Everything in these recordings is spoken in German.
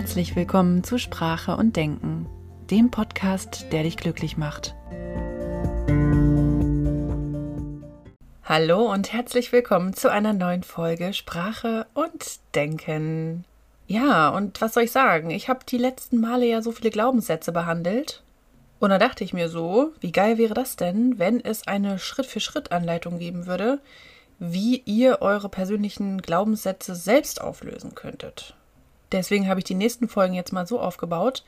herzlich willkommen zu Sprache und Denken, dem Podcast, der dich glücklich macht. Hallo und herzlich willkommen zu einer neuen Folge Sprache und Denken. Ja, und was soll ich sagen? Ich habe die letzten Male ja so viele Glaubenssätze behandelt. Und da dachte ich mir so, wie geil wäre das denn, wenn es eine Schritt-für-Schritt-Anleitung geben würde, wie ihr eure persönlichen Glaubenssätze selbst auflösen könntet. Deswegen habe ich die nächsten Folgen jetzt mal so aufgebaut,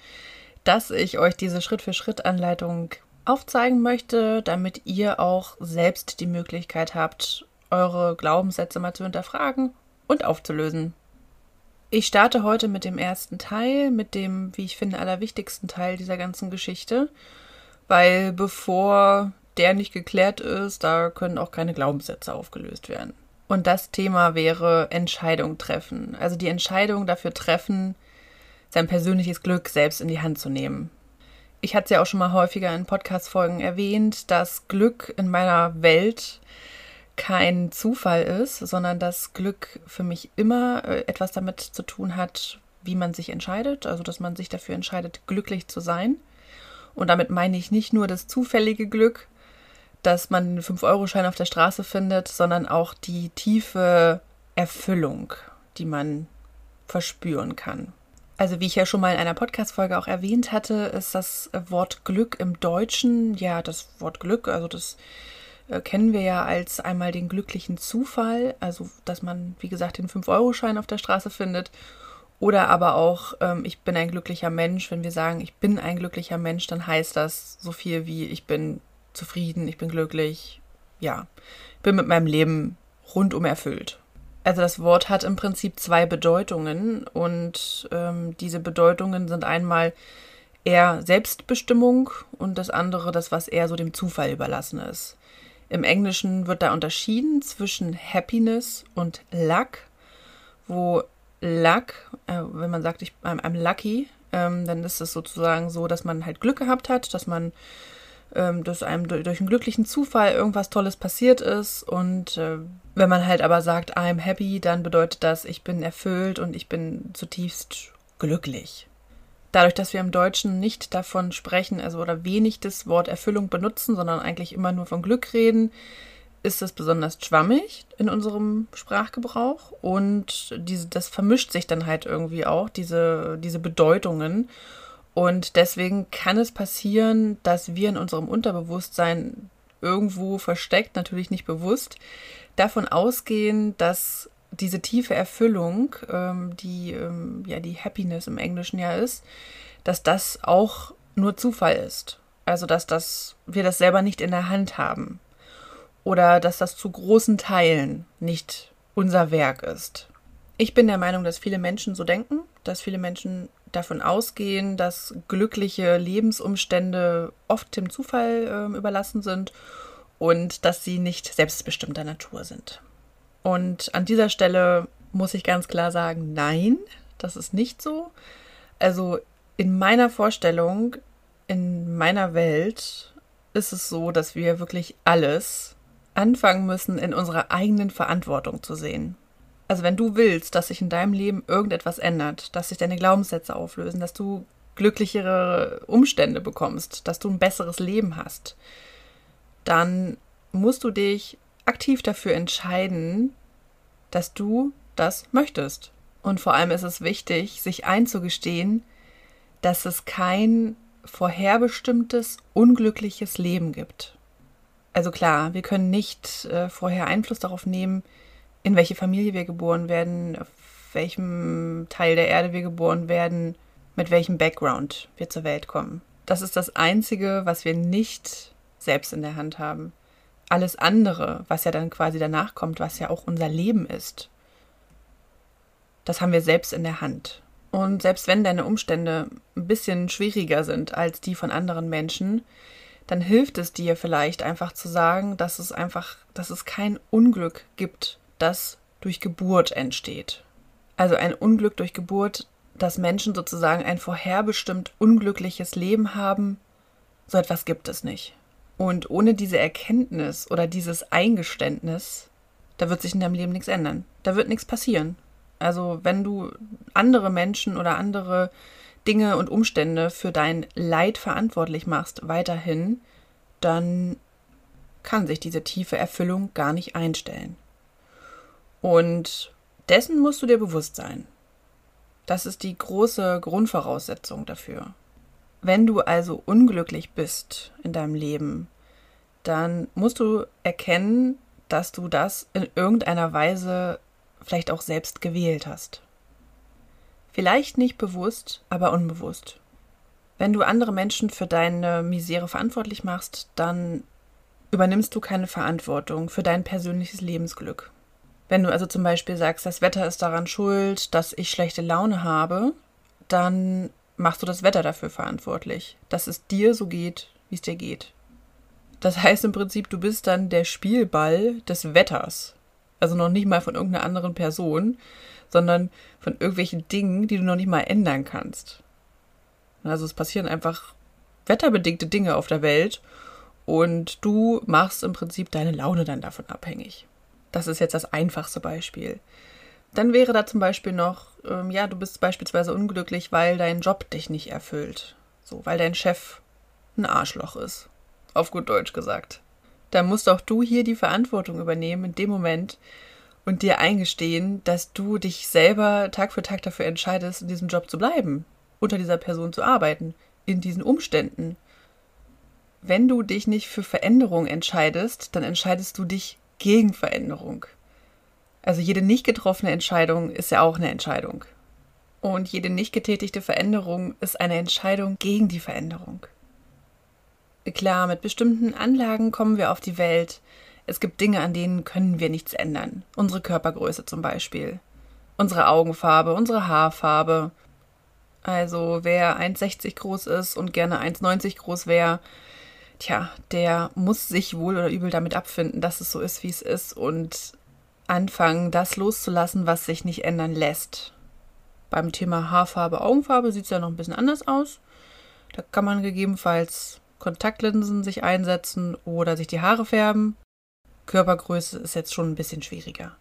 dass ich euch diese Schritt-für-Schritt-Anleitung aufzeigen möchte, damit ihr auch selbst die Möglichkeit habt, eure Glaubenssätze mal zu hinterfragen und aufzulösen. Ich starte heute mit dem ersten Teil, mit dem, wie ich finde, allerwichtigsten Teil dieser ganzen Geschichte, weil bevor der nicht geklärt ist, da können auch keine Glaubenssätze aufgelöst werden. Und das Thema wäre Entscheidung treffen. Also die Entscheidung dafür treffen, sein persönliches Glück selbst in die Hand zu nehmen. Ich hatte es ja auch schon mal häufiger in Podcast-Folgen erwähnt, dass Glück in meiner Welt kein Zufall ist, sondern dass Glück für mich immer äh, etwas damit zu tun hat, wie man sich entscheidet, also dass man sich dafür entscheidet, glücklich zu sein. Und damit meine ich nicht nur das zufällige Glück, dass man einen 5-Euro-Schein auf der Straße findet, sondern auch die tiefe Erfüllung, die man verspüren kann. Also wie ich ja schon mal in einer Podcast-Folge auch erwähnt hatte, ist das Wort Glück im Deutschen, ja, das Wort Glück, also das äh, kennen wir ja als einmal den glücklichen Zufall, also dass man, wie gesagt, den 5-Euro-Schein auf der Straße findet. Oder aber auch, ähm, ich bin ein glücklicher Mensch. Wenn wir sagen, ich bin ein glücklicher Mensch, dann heißt das so viel wie, ich bin zufrieden, ich bin glücklich, ja, bin mit meinem Leben rundum erfüllt. Also das Wort hat im Prinzip zwei Bedeutungen und ähm, diese Bedeutungen sind einmal eher Selbstbestimmung und das andere das, was eher so dem Zufall überlassen ist. Im Englischen wird da unterschieden zwischen Happiness und Luck, wo Luck, äh, wenn man sagt, ich, I'm, I'm lucky, ähm, dann ist es sozusagen so, dass man halt Glück gehabt hat, dass man ähm, dass einem durch, einen glücklichen Zufall irgendwas Tolles passiert ist. Und äh, wenn man halt aber sagt, I'm happy, dann bedeutet das, ich bin erfüllt und ich bin zutiefst glücklich. Dadurch, dass wir im Deutschen nicht davon sprechen, also oder wenig das Wort Erfüllung benutzen, sondern eigentlich immer nur von Glück reden, ist es besonders schwammig in unserem Sprachgebrauch und diese, das vermischt sich dann halt irgendwie auch, diese, diese Bedeutungen. Und deswegen kann es passieren, dass wir in unserem Unterbewusstsein irgendwo versteckt, natürlich nicht bewusst, davon ausgehen, dass diese tiefe Erfüllung, ähm, die ähm, ja die Happiness im Englischen ja ist, dass das auch nur Zufall ist. Also dass das wir das selber nicht in der Hand haben oder dass das zu großen Teilen nicht unser Werk ist. Ich bin der Meinung, dass viele Menschen so denken, dass viele Menschen davon ausgehen, dass glückliche Lebensumstände oft dem Zufall äh, überlassen sind und dass sie nicht selbstbestimmter Natur sind. Und an dieser Stelle muss ich ganz klar sagen, nein, das ist nicht so. Also in meiner Vorstellung, in meiner Welt ist es so, dass wir wirklich alles anfangen müssen, in unserer eigenen Verantwortung zu sehen. Also wenn du willst, dass sich in deinem Leben irgendetwas ändert, dass sich deine Glaubenssätze auflösen, dass du glücklichere Umstände bekommst, dass du ein besseres Leben hast, dann musst du dich aktiv dafür entscheiden, dass du das möchtest. Und vor allem ist es wichtig, sich einzugestehen, dass es kein vorherbestimmtes, unglückliches Leben gibt. Also klar, wir können nicht äh, vorher Einfluss darauf nehmen, in welche Familie wir geboren werden, auf welchem Teil der Erde wir geboren werden, mit welchem Background wir zur Welt kommen. Das ist das Einzige, was wir nicht selbst in der Hand haben. Alles andere, was ja dann quasi danach kommt, was ja auch unser Leben ist, das haben wir selbst in der Hand. Und selbst wenn deine Umstände ein bisschen schwieriger sind als die von anderen Menschen, dann hilft es dir vielleicht einfach zu sagen, dass es einfach, dass es kein Unglück gibt, das durch Geburt entsteht. Also ein Unglück durch Geburt, dass Menschen sozusagen ein vorherbestimmt unglückliches Leben haben, so etwas gibt es nicht. Und ohne diese Erkenntnis oder dieses Eingeständnis, da wird sich in deinem Leben nichts ändern. Da wird nichts passieren. Also wenn du andere Menschen oder andere Dinge und Umstände für dein Leid verantwortlich machst, weiterhin, dann kann sich diese tiefe Erfüllung gar nicht einstellen. Und dessen musst du dir bewusst sein. Das ist die große Grundvoraussetzung dafür. Wenn du also unglücklich bist in deinem Leben, dann musst du erkennen, dass du das in irgendeiner Weise vielleicht auch selbst gewählt hast. Vielleicht nicht bewusst, aber unbewusst. Wenn du andere Menschen für deine Misere verantwortlich machst, dann übernimmst du keine Verantwortung für dein persönliches Lebensglück. Wenn du also zum Beispiel sagst, das Wetter ist daran schuld, dass ich schlechte Laune habe, dann machst du das Wetter dafür verantwortlich, dass es dir so geht, wie es dir geht. Das heißt im Prinzip, du bist dann der Spielball des Wetters. Also noch nicht mal von irgendeiner anderen Person, sondern von irgendwelchen Dingen, die du noch nicht mal ändern kannst. Also es passieren einfach wetterbedingte Dinge auf der Welt und du machst im Prinzip deine Laune dann davon abhängig. Das ist jetzt das einfachste Beispiel. Dann wäre da zum Beispiel noch, ähm, ja, du bist beispielsweise unglücklich, weil dein Job dich nicht erfüllt. So, weil dein Chef ein Arschloch ist auf gut Deutsch gesagt. Da musst auch du hier die Verantwortung übernehmen in dem Moment und dir eingestehen, dass du dich selber Tag für Tag dafür entscheidest, in diesem Job zu bleiben, unter dieser Person zu arbeiten, in diesen Umständen. Wenn du dich nicht für Veränderung entscheidest, dann entscheidest du dich gegen Veränderung. Also jede nicht getroffene Entscheidung ist ja auch eine Entscheidung. Und jede nicht getätigte Veränderung ist eine Entscheidung gegen die Veränderung. Klar, mit bestimmten Anlagen kommen wir auf die Welt. Es gibt Dinge, an denen können wir nichts ändern. Unsere Körpergröße zum Beispiel. Unsere Augenfarbe, unsere Haarfarbe. Also wer 1,60 groß ist und gerne 1,90 groß wäre, tja, der muss sich wohl oder übel damit abfinden, dass es so ist, wie es ist und anfangen, das loszulassen, was sich nicht ändern lässt. Beim Thema Haarfarbe, Augenfarbe sieht es ja noch ein bisschen anders aus. Da kann man gegebenenfalls Kontaktlinsen sich einsetzen oder sich die Haare färben. Körpergröße ist jetzt schon ein bisschen schwieriger.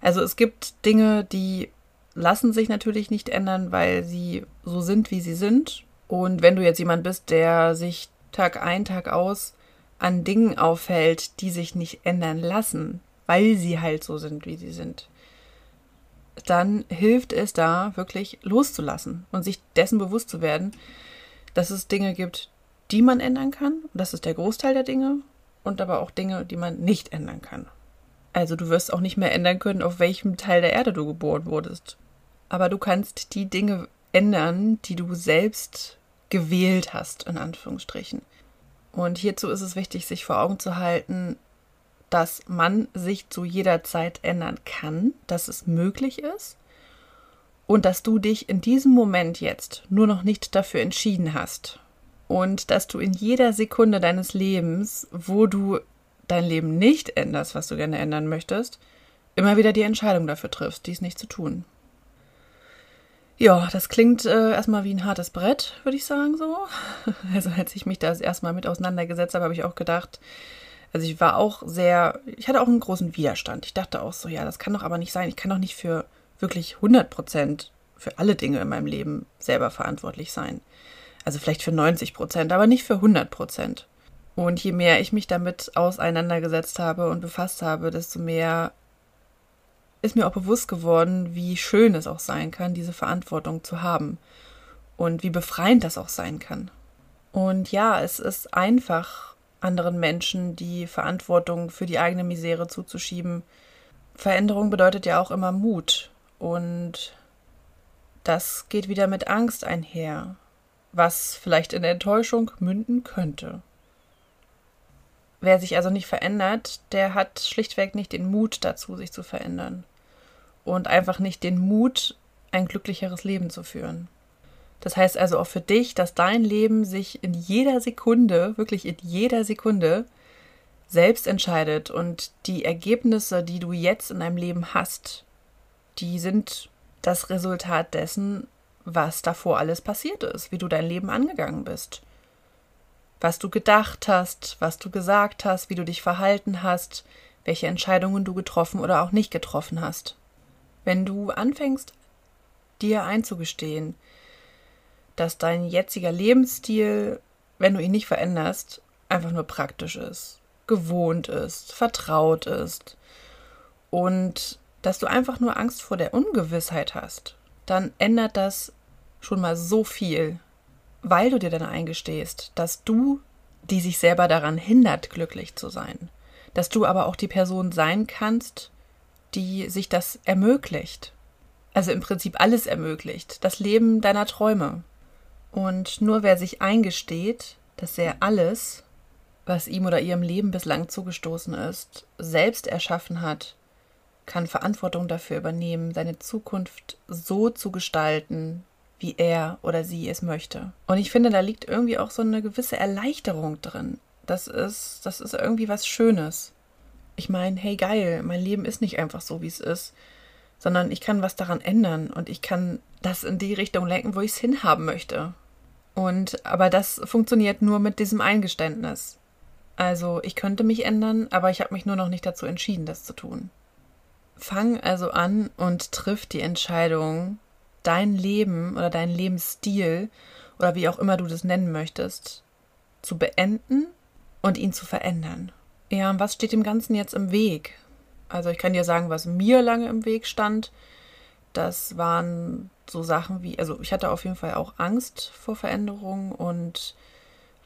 Also es gibt Dinge, die lassen sich natürlich nicht ändern, weil sie so sind, wie sie sind. Und wenn du jetzt jemand bist, der sich Tag ein, Tag aus an Dingen aufhält, die sich nicht ändern lassen, weil sie halt so sind, wie sie sind, dann hilft es da wirklich loszulassen und sich dessen bewusst zu werden, dass es Dinge gibt, die man ändern kann. Das ist der Großteil der Dinge. Und aber auch Dinge, die man nicht ändern kann. Also du wirst auch nicht mehr ändern können, auf welchem Teil der Erde du geboren wurdest. Aber du kannst die Dinge ändern, die du selbst gewählt hast, in Anführungsstrichen. Und hierzu ist es wichtig, sich vor Augen zu halten, dass man sich zu jeder Zeit ändern kann, dass es möglich ist und dass du dich in diesem Moment jetzt nur noch nicht dafür entschieden hast und dass du in jeder Sekunde deines Lebens, wo du dein Leben nicht änderst, was du gerne ändern möchtest, immer wieder die Entscheidung dafür triffst, dies nicht zu tun. Ja, das klingt äh, erstmal wie ein hartes Brett, würde ich sagen so. Also als ich mich da erstmal mit auseinandergesetzt habe, habe ich auch gedacht, also ich war auch sehr, ich hatte auch einen großen Widerstand. Ich dachte auch so, ja, das kann doch aber nicht sein. Ich kann doch nicht für wirklich 100 Prozent für alle Dinge in meinem Leben selber verantwortlich sein. Also vielleicht für 90 Prozent, aber nicht für 100 Prozent. Und je mehr ich mich damit auseinandergesetzt habe und befasst habe, desto mehr ist mir auch bewusst geworden, wie schön es auch sein kann, diese Verantwortung zu haben. Und wie befreiend das auch sein kann. Und ja, es ist einfach, anderen Menschen die Verantwortung für die eigene Misere zuzuschieben. Veränderung bedeutet ja auch immer Mut. Und das geht wieder mit Angst einher was vielleicht in Enttäuschung münden könnte. Wer sich also nicht verändert, der hat schlichtweg nicht den Mut dazu, sich zu verändern. Und einfach nicht den Mut, ein glücklicheres Leben zu führen. Das heißt also auch für dich, dass dein Leben sich in jeder Sekunde, wirklich in jeder Sekunde, selbst entscheidet und die Ergebnisse, die du jetzt in deinem Leben hast, die sind das Resultat dessen, was davor alles passiert ist, wie du dein Leben angegangen bist. Was du gedacht hast, was du gesagt hast, wie du dich verhalten hast, welche Entscheidungen du getroffen oder auch nicht getroffen hast. Wenn du anfängst, dir einzugestehen, dass dein jetziger Lebensstil, wenn du ihn nicht veränderst, einfach nur praktisch ist, gewohnt ist, vertraut ist und dass du einfach nur Angst vor der Ungewissheit hast, dann ändert das schon mal so viel, weil du dir dann eingestehst, dass du, die sich selber daran hindert, glücklich zu sein, dass du aber auch die Person sein kannst, die sich das ermöglicht. Also im Prinzip alles ermöglicht, das Leben deiner Träume. Und nur wer sich eingesteht, dass er alles, was ihm oder ihrem Leben bislang zugestoßen ist, selbst erschaffen hat, kann Verantwortung dafür übernehmen, seine Zukunft so zu gestalten, wie er oder sie es möchte. Und ich finde, da liegt irgendwie auch so eine gewisse Erleichterung drin. Das ist, das ist irgendwie was Schönes. Ich meine, hey geil, mein Leben ist nicht einfach so, wie es ist, sondern ich kann was daran ändern und ich kann das in die Richtung lenken, wo ich es hinhaben möchte. Und aber das funktioniert nur mit diesem Eingeständnis. Also ich könnte mich ändern, aber ich habe mich nur noch nicht dazu entschieden, das zu tun. Fang also an und triff die Entscheidung, dein Leben oder deinen Lebensstil oder wie auch immer du das nennen möchtest, zu beenden und ihn zu verändern. Ja, und was steht dem Ganzen jetzt im Weg? Also ich kann dir sagen, was mir lange im Weg stand. Das waren so Sachen wie, also ich hatte auf jeden Fall auch Angst vor Veränderungen und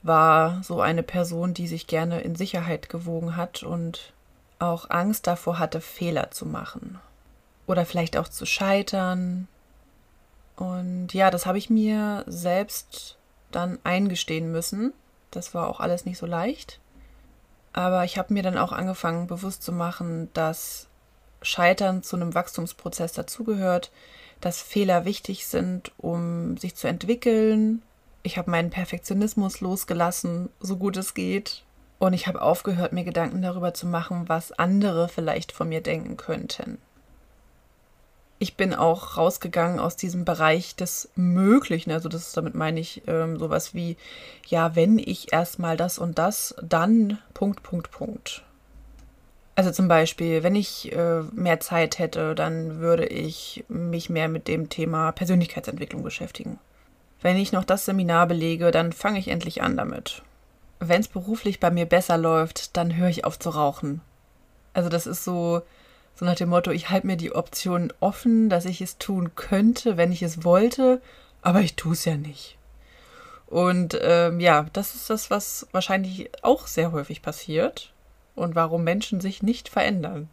war so eine Person, die sich gerne in Sicherheit gewogen hat und auch Angst davor hatte, Fehler zu machen. Oder vielleicht auch zu scheitern. Und ja, das habe ich mir selbst dann eingestehen müssen. Das war auch alles nicht so leicht. Aber ich habe mir dann auch angefangen, bewusst zu machen, dass Scheitern zu einem Wachstumsprozess dazugehört, dass Fehler wichtig sind, um sich zu entwickeln. Ich habe meinen Perfektionismus losgelassen, so gut es geht, und ich habe aufgehört, mir Gedanken darüber zu machen, was andere vielleicht von mir denken könnten. Ich bin auch rausgegangen aus diesem Bereich des Möglichen. Also das damit meine ich ähm, sowas wie, ja, wenn ich erstmal das und das, dann Punkt, Punkt, Punkt. Also zum Beispiel, wenn ich äh, mehr Zeit hätte, dann würde ich mich mehr mit dem Thema Persönlichkeitsentwicklung beschäftigen. Wenn ich noch das Seminar belege, dann fange ich endlich an damit wenn es beruflich bei mir besser läuft, dann höre ich auf zu rauchen. Also das ist so, so nach dem Motto, ich halte mir die Option offen, dass ich es tun könnte, wenn ich es wollte, aber ich tue es ja nicht. Und ähm, ja, das ist das, was wahrscheinlich auch sehr häufig passiert und warum Menschen sich nicht verändern.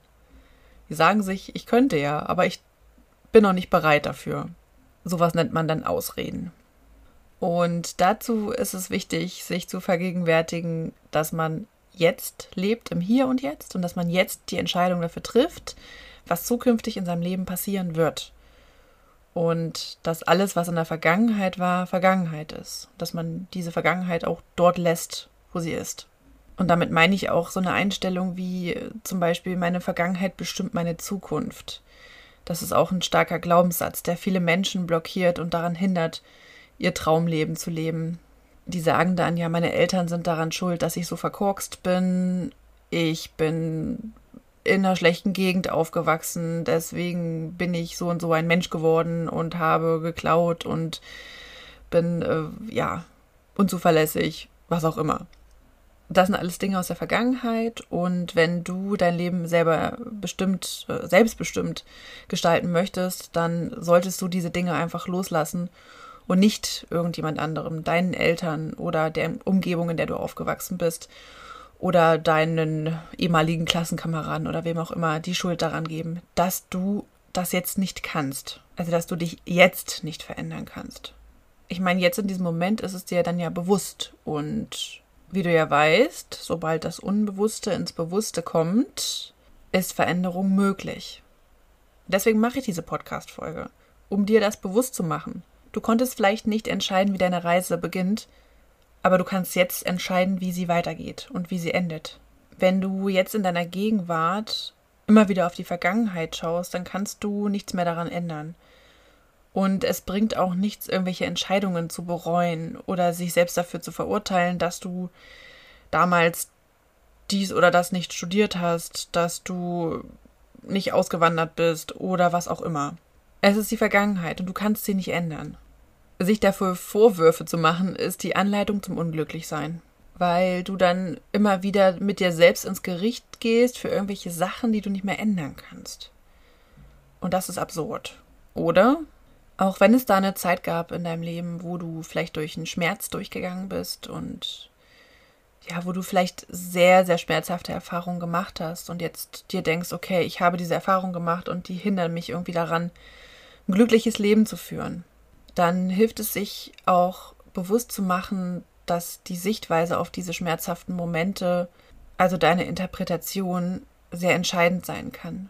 Die sagen sich, ich könnte ja, aber ich bin noch nicht bereit dafür. Sowas nennt man dann Ausreden. Und dazu ist es wichtig, sich zu vergegenwärtigen, dass man jetzt lebt, im Hier und Jetzt und dass man jetzt die Entscheidung dafür trifft, was zukünftig in seinem Leben passieren wird. Und dass alles, was in der Vergangenheit war, Vergangenheit ist. Dass man diese Vergangenheit auch dort lässt, wo sie ist. Und damit meine ich auch so eine Einstellung wie zum Beispiel, meine Vergangenheit bestimmt meine Zukunft. Das ist auch ein starker Glaubenssatz, der viele Menschen blockiert und daran hindert, ihr Traumleben zu leben. Die sagen dann, ja, meine Eltern sind daran schuld, dass ich so verkorkst bin. Ich bin in einer schlechten Gegend aufgewachsen, deswegen bin ich so und so ein Mensch geworden und habe geklaut und bin, äh, ja, unzuverlässig, was auch immer. Das sind alles Dinge aus der Vergangenheit und wenn du dein Leben selber bestimmt, äh, selbstbestimmt gestalten möchtest, dann solltest du diese Dinge einfach loslassen und nicht irgendjemand anderem, deinen Eltern oder der Umgebung, in der du aufgewachsen bist oder deinen ehemaligen Klassenkameraden oder wem auch immer die Schuld daran geben, dass du das jetzt nicht kannst. Also, dass du dich jetzt nicht verändern kannst. Ich meine, jetzt in diesem Moment ist es dir dann ja bewusst und wie du ja weißt, sobald das Unbewusste ins Bewusste kommt, ist Veränderung möglich. Deswegen mache ich diese Podcast-Folge, um dir das bewusst zu machen, Du konntest vielleicht nicht entscheiden, wie deine Reise beginnt, aber du kannst jetzt entscheiden, wie sie weitergeht und wie sie endet. Wenn du jetzt in deiner Gegenwart immer wieder auf die Vergangenheit schaust, dann kannst du nichts mehr daran ändern. Und es bringt auch nichts, irgendwelche Entscheidungen zu bereuen oder sich selbst dafür zu verurteilen, dass du damals dies oder das nicht studiert hast, dass du nicht ausgewandert bist oder was auch immer. Es ist die Vergangenheit und du kannst sie nicht ändern. Sich dafür Vorwürfe zu machen, ist die Anleitung zum Unglücklichsein. Weil du dann immer wieder mit dir selbst ins Gericht gehst für irgendwelche Sachen, die du nicht mehr ändern kannst. Und das ist absurd. Oder? Auch wenn es da eine Zeit gab in deinem Leben, wo du vielleicht durch einen Schmerz durchgegangen bist und ja, wo du vielleicht sehr, sehr schmerzhafte Erfahrungen gemacht hast und jetzt dir denkst, okay, ich habe diese Erfahrung gemacht und die hindern mich irgendwie daran, ein glückliches Leben zu führen, dann hilft es sich auch bewusst zu machen, dass die Sichtweise auf diese schmerzhaften Momente, also deine Interpretation, sehr entscheidend sein kann.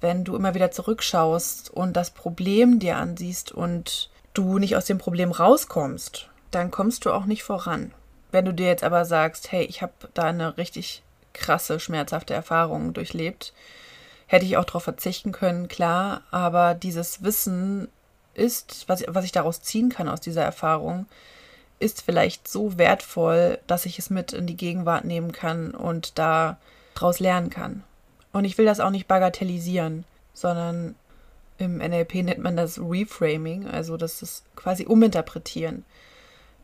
Wenn du immer wieder zurückschaust und das Problem dir ansiehst und du nicht aus dem Problem rauskommst, dann kommst du auch nicht voran. Wenn du dir jetzt aber sagst, hey, ich habe da eine richtig krasse, schmerzhafte Erfahrung durchlebt, hätte ich auch darauf verzichten können, klar, aber dieses Wissen ist, was, was ich daraus ziehen kann aus dieser Erfahrung, ist vielleicht so wertvoll, dass ich es mit in die Gegenwart nehmen kann und da draus lernen kann. Und ich will das auch nicht bagatellisieren, sondern im NLP nennt man das Reframing, also das ist quasi uminterpretieren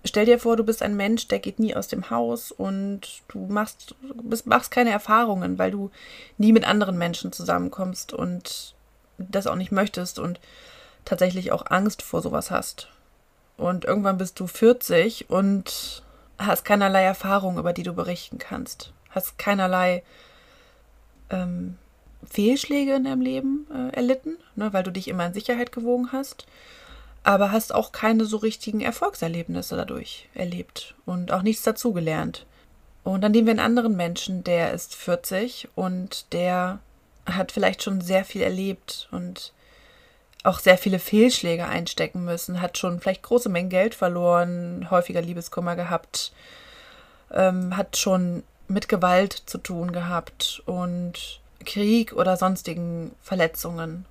stell dir vor, du bist ein Mensch, der geht nie aus dem Haus und du machst, bist, machst keine Erfahrungen, weil du nie mit anderen Menschen zusammenkommst und das auch nicht möchtest und tatsächlich auch Angst vor sowas hast. Und irgendwann bist du 40 und hast keinerlei Erfahrung, über die du berichten kannst. Hast keinerlei ähm, Fehlschläge in deinem Leben äh, erlitten, ne, weil du dich immer in Sicherheit gewogen hast aber hast auch keine so richtigen Erfolgserlebnisse dadurch erlebt und auch nichts dazugelernt. Und dann nehmen wir einen anderen Menschen, der ist 40 und der hat vielleicht schon sehr viel erlebt und auch sehr viele Fehlschläge einstecken müssen, hat schon vielleicht große Mengen Geld verloren, häufiger Liebeskummer gehabt, ähm, hat schon mit Gewalt zu tun gehabt und Krieg oder sonstigen Verletzungen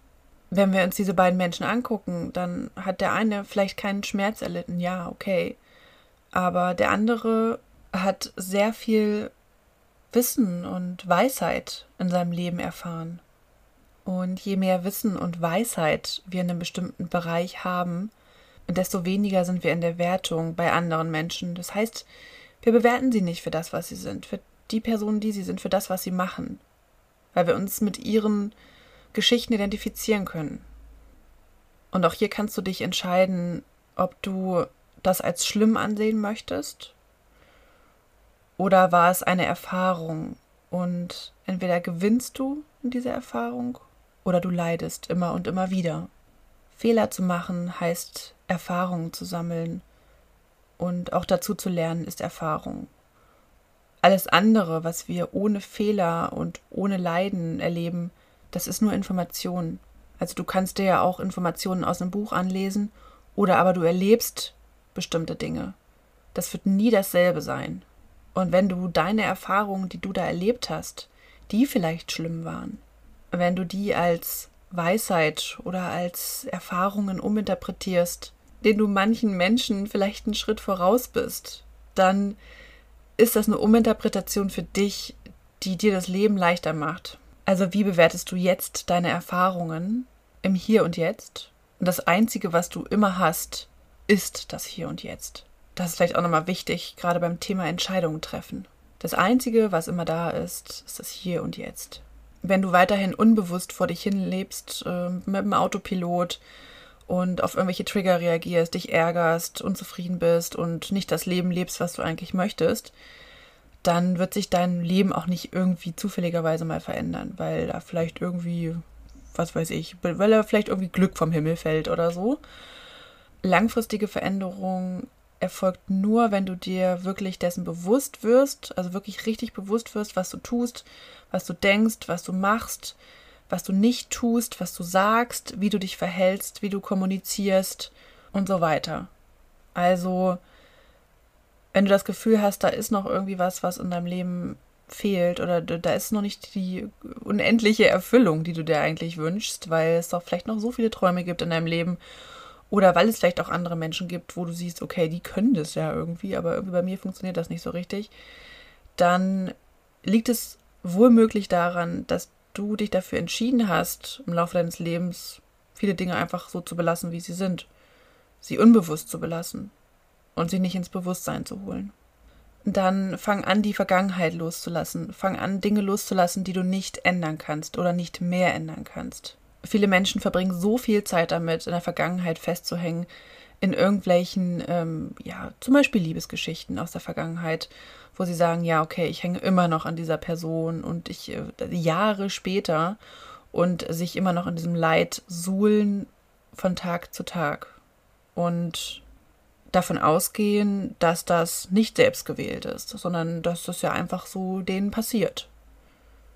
wenn wir uns diese beiden Menschen angucken, dann hat der eine vielleicht keinen Schmerz erlitten, ja, okay. Aber der andere hat sehr viel Wissen und Weisheit in seinem Leben erfahren. Und je mehr Wissen und Weisheit wir in einem bestimmten Bereich haben, desto weniger sind wir in der Wertung bei anderen Menschen. Das heißt, wir bewerten sie nicht für das, was sie sind, für die Personen, die sie sind, für das, was sie machen. Weil wir uns mit ihren Geschichten identifizieren können. Und auch hier kannst du dich entscheiden, ob du das als schlimm ansehen möchtest oder war es eine Erfahrung und entweder gewinnst du in dieser Erfahrung oder du leidest immer und immer wieder. Fehler zu machen heißt Erfahrungen zu sammeln und auch dazu zu lernen ist Erfahrung. Alles andere, was wir ohne Fehler und ohne Leiden erleben, das ist nur Information. Also du kannst dir ja auch Informationen aus einem Buch anlesen oder aber du erlebst bestimmte Dinge. Das wird nie dasselbe sein. Und wenn du deine Erfahrungen, die du da erlebt hast, die vielleicht schlimm waren, wenn du die als Weisheit oder als Erfahrungen uminterpretierst, den du manchen Menschen vielleicht einen Schritt voraus bist, dann ist das eine Uminterpretation für dich, die dir das Leben leichter macht. Also wie bewertest du jetzt deine Erfahrungen im Hier und Jetzt? Und das Einzige, was du immer hast, ist das Hier und Jetzt. Das ist vielleicht auch nochmal wichtig, gerade beim Thema Entscheidungen treffen. Das Einzige, was immer da ist, ist das Hier und Jetzt. Wenn du weiterhin unbewusst vor dich hin lebst, äh, mit dem Autopilot und auf irgendwelche Trigger reagierst, dich ärgerst, unzufrieden bist und nicht das Leben lebst, was du eigentlich möchtest, dann wird sich dein Leben auch nicht irgendwie zufälligerweise mal verändern, weil da vielleicht irgendwie, was weiß ich, weil da vielleicht irgendwie Glück vom Himmel fällt oder so. Langfristige Veränderung erfolgt nur, wenn du dir wirklich dessen bewusst wirst, also wirklich richtig bewusst wirst, was du tust, was du denkst, was du machst, was du nicht tust, was du sagst, wie du dich verhältst, wie du kommunizierst und so weiter. Also wenn du das Gefühl hast, da ist noch irgendwie was, was in deinem Leben fehlt oder da ist noch nicht die unendliche Erfüllung, die du dir eigentlich wünschst, weil es doch vielleicht noch so viele Träume gibt in deinem Leben oder weil es vielleicht auch andere Menschen gibt, wo du siehst, okay, die können das ja irgendwie, aber irgendwie bei mir funktioniert das nicht so richtig, dann liegt es wohl möglich daran, dass du dich dafür entschieden hast, im Laufe deines Lebens viele Dinge einfach so zu belassen, wie sie sind, sie unbewusst zu belassen und sie nicht ins Bewusstsein zu holen. Dann fang an, die Vergangenheit loszulassen. Fang an, Dinge loszulassen, die du nicht ändern kannst oder nicht mehr ändern kannst. Viele Menschen verbringen so viel Zeit damit, in der Vergangenheit festzuhängen, in irgendwelchen, ähm, ja, zum Beispiel Liebesgeschichten aus der Vergangenheit, wo sie sagen, ja, okay, ich hänge immer noch an dieser Person und ich äh, Jahre später und sich immer noch in diesem Leid suhlen von Tag zu Tag und davon ausgehen, dass das nicht selbst gewählt ist, sondern dass das ja einfach so denen passiert.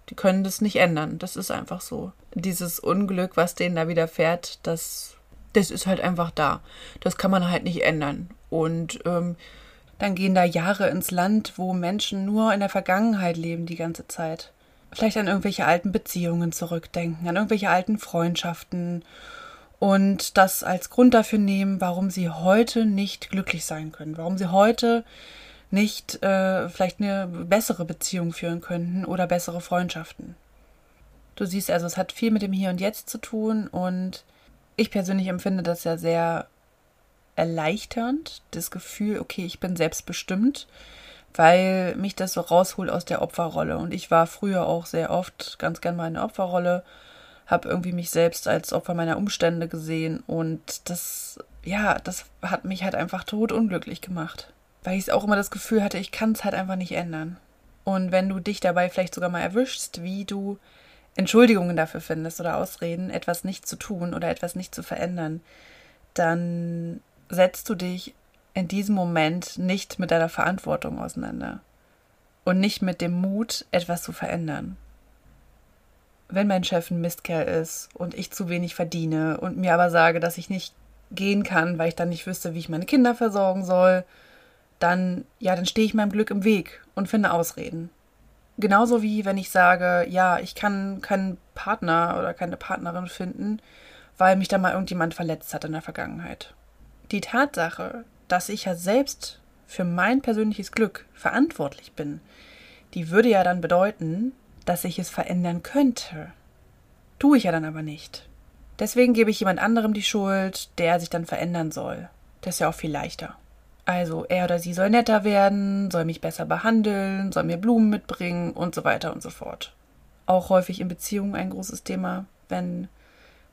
Die können das nicht ändern, das ist einfach so. Dieses Unglück, was denen da widerfährt, das, das ist halt einfach da. Das kann man halt nicht ändern. Und ähm, dann gehen da Jahre ins Land, wo Menschen nur in der Vergangenheit leben die ganze Zeit vielleicht an irgendwelche alten Beziehungen zurückdenken, an irgendwelche alten Freundschaften und das als Grund dafür nehmen, warum sie heute nicht glücklich sein können, warum sie heute nicht äh, vielleicht eine bessere Beziehung führen könnten oder bessere Freundschaften. Du siehst also, es hat viel mit dem Hier und Jetzt zu tun und ich persönlich empfinde das ja sehr erleichternd, das Gefühl, okay, ich bin selbstbestimmt weil mich das so rausholt aus der Opferrolle. Und ich war früher auch sehr oft ganz gern mal in der Opferrolle, habe irgendwie mich selbst als Opfer meiner Umstände gesehen und das, ja, das hat mich halt einfach totunglücklich gemacht. Weil ich auch immer das Gefühl hatte, ich kann es halt einfach nicht ändern. Und wenn du dich dabei vielleicht sogar mal erwischst, wie du Entschuldigungen dafür findest oder Ausreden, etwas nicht zu tun oder etwas nicht zu verändern, dann setzt du dich in diesem Moment nicht mit deiner Verantwortung auseinander und nicht mit dem Mut, etwas zu verändern. Wenn mein Chef ein Mistkerl ist und ich zu wenig verdiene und mir aber sage, dass ich nicht gehen kann, weil ich dann nicht wüsste, wie ich meine Kinder versorgen soll, dann, ja, dann stehe ich meinem Glück im Weg und finde Ausreden. Genauso wie wenn ich sage, ja, ich kann keinen Partner oder keine Partnerin finden, weil mich da mal irgendjemand verletzt hat in der Vergangenheit. Die Tatsache, dass ich ja selbst für mein persönliches Glück verantwortlich bin, die würde ja dann bedeuten, dass ich es verändern könnte. Tue ich ja dann aber nicht. Deswegen gebe ich jemand anderem die Schuld, der sich dann verändern soll. Das ist ja auch viel leichter. Also er oder sie soll netter werden, soll mich besser behandeln, soll mir Blumen mitbringen und so weiter und so fort. Auch häufig in Beziehungen ein großes Thema, wenn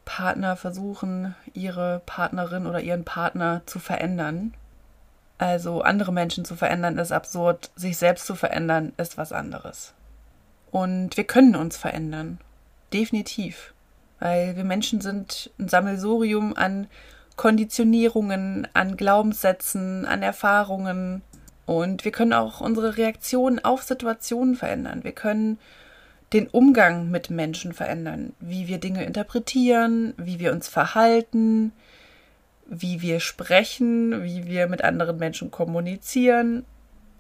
Partner versuchen, ihre Partnerin oder ihren Partner zu verändern also andere Menschen zu verändern ist absurd, sich selbst zu verändern ist was anderes. Und wir können uns verändern. Definitiv. Weil wir Menschen sind ein Sammelsurium an Konditionierungen, an Glaubenssätzen, an Erfahrungen. Und wir können auch unsere Reaktionen auf Situationen verändern. Wir können den Umgang mit Menschen verändern, wie wir Dinge interpretieren, wie wir uns verhalten, wie wir sprechen, wie wir mit anderen Menschen kommunizieren.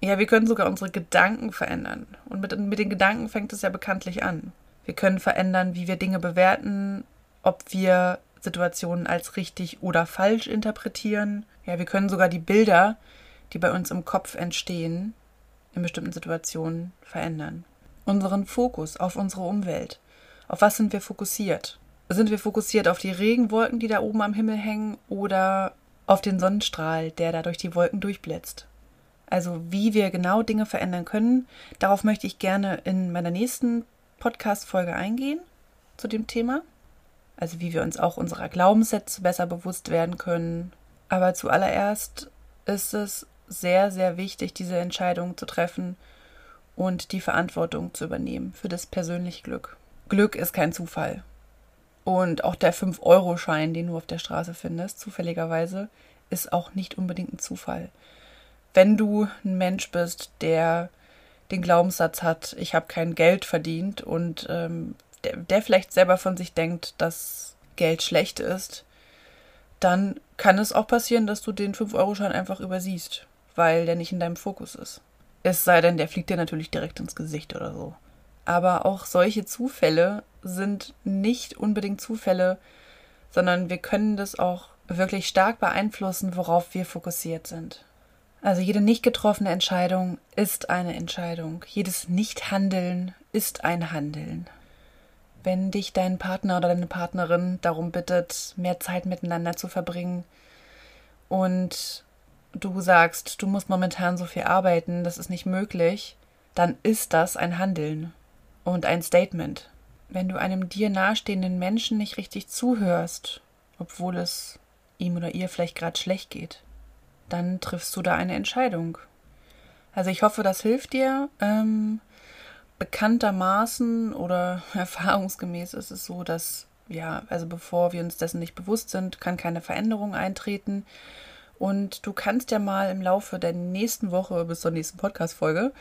Ja, wir können sogar unsere Gedanken verändern. Und mit, mit den Gedanken fängt es ja bekanntlich an. Wir können verändern, wie wir Dinge bewerten, ob wir Situationen als richtig oder falsch interpretieren. Ja, wir können sogar die Bilder, die bei uns im Kopf entstehen, in bestimmten Situationen verändern. Unseren Fokus auf unsere Umwelt. Auf was sind wir fokussiert? Sind wir fokussiert auf die Regenwolken, die da oben am Himmel hängen, oder auf den Sonnenstrahl, der da durch die Wolken durchblitzt? Also wie wir genau Dinge verändern können, darauf möchte ich gerne in meiner nächsten Podcast-Folge eingehen zu dem Thema. Also wie wir uns auch unserer Glaubenssätze besser bewusst werden können. Aber zuallererst ist es sehr, sehr wichtig, diese Entscheidung zu treffen und die Verantwortung zu übernehmen für das persönliche Glück. Glück ist kein Zufall. Und auch der 5-Euro-Schein, den du auf der Straße findest, zufälligerweise, ist auch nicht unbedingt ein Zufall. Wenn du ein Mensch bist, der den Glaubenssatz hat, ich habe kein Geld verdient und ähm, der, der vielleicht selber von sich denkt, dass Geld schlecht ist, dann kann es auch passieren, dass du den 5-Euro-Schein einfach übersiehst, weil der nicht in deinem Fokus ist. Es sei denn, der fliegt dir natürlich direkt ins Gesicht oder so. Aber auch solche Zufälle sind nicht unbedingt Zufälle, sondern wir können das auch wirklich stark beeinflussen, worauf wir fokussiert sind. Also jede nicht getroffene Entscheidung ist eine Entscheidung. Jedes Nicht-Handeln ist ein Handeln. Wenn dich dein Partner oder deine Partnerin darum bittet, mehr Zeit miteinander zu verbringen und du sagst, du musst momentan so viel arbeiten, das ist nicht möglich, dann ist das ein Handeln und ein Statement. Wenn du einem dir nahestehenden Menschen nicht richtig zuhörst, obwohl es ihm oder ihr vielleicht gerade schlecht geht, dann triffst du da eine Entscheidung. Also ich hoffe, das hilft dir. Ähm, bekanntermaßen oder erfahrungsgemäß ist es so, dass ja, also bevor wir uns dessen nicht bewusst sind, kann keine Veränderung eintreten. Und du kannst ja mal im Laufe der nächsten Woche bis zur nächsten Podcast-Folge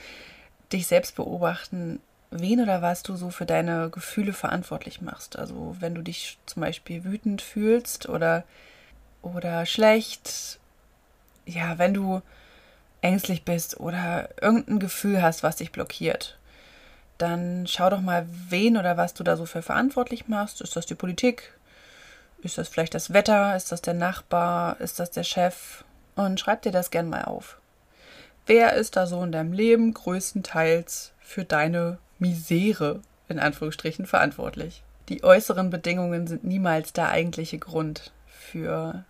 dich selbst beobachten, wen oder was du so für deine Gefühle verantwortlich machst. Also wenn du dich zum Beispiel wütend fühlst oder, oder schlecht, ja, wenn du ängstlich bist oder irgendein Gefühl hast, was dich blockiert dann schau doch mal, wen oder was du da so für verantwortlich machst. Ist das die Politik? Ist das vielleicht das Wetter? Ist das der Nachbar? Ist das der Chef? Und schreib dir das gern mal auf. Wer ist da so in deinem Leben größtenteils für deine Misere in Anführungsstrichen verantwortlich? Die äußeren Bedingungen sind niemals der eigentliche Grund für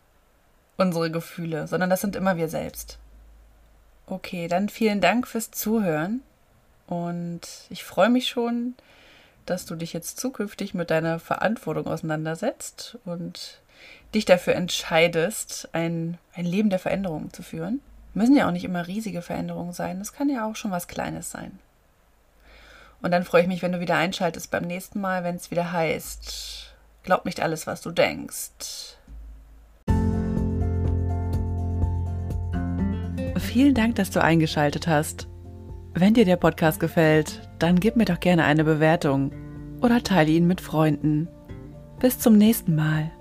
unsere Gefühle, sondern das sind immer wir selbst. Okay, dann vielen Dank fürs Zuhören. Und ich freue mich schon, dass du dich jetzt zukünftig mit deiner Verantwortung auseinandersetzt und dich dafür entscheidest, ein, ein Leben der Veränderung zu führen. Müssen ja auch nicht immer riesige Veränderungen sein, es kann ja auch schon was Kleines sein. Und dann freue ich mich, wenn du wieder einschaltest beim nächsten Mal, wenn es wieder heißt, glaub nicht alles, was du denkst. Vielen Dank, dass du eingeschaltet hast. Wenn dir der Podcast gefällt, dann gib mir doch gerne eine Bewertung oder teile ihn mit Freunden. Bis zum nächsten Mal.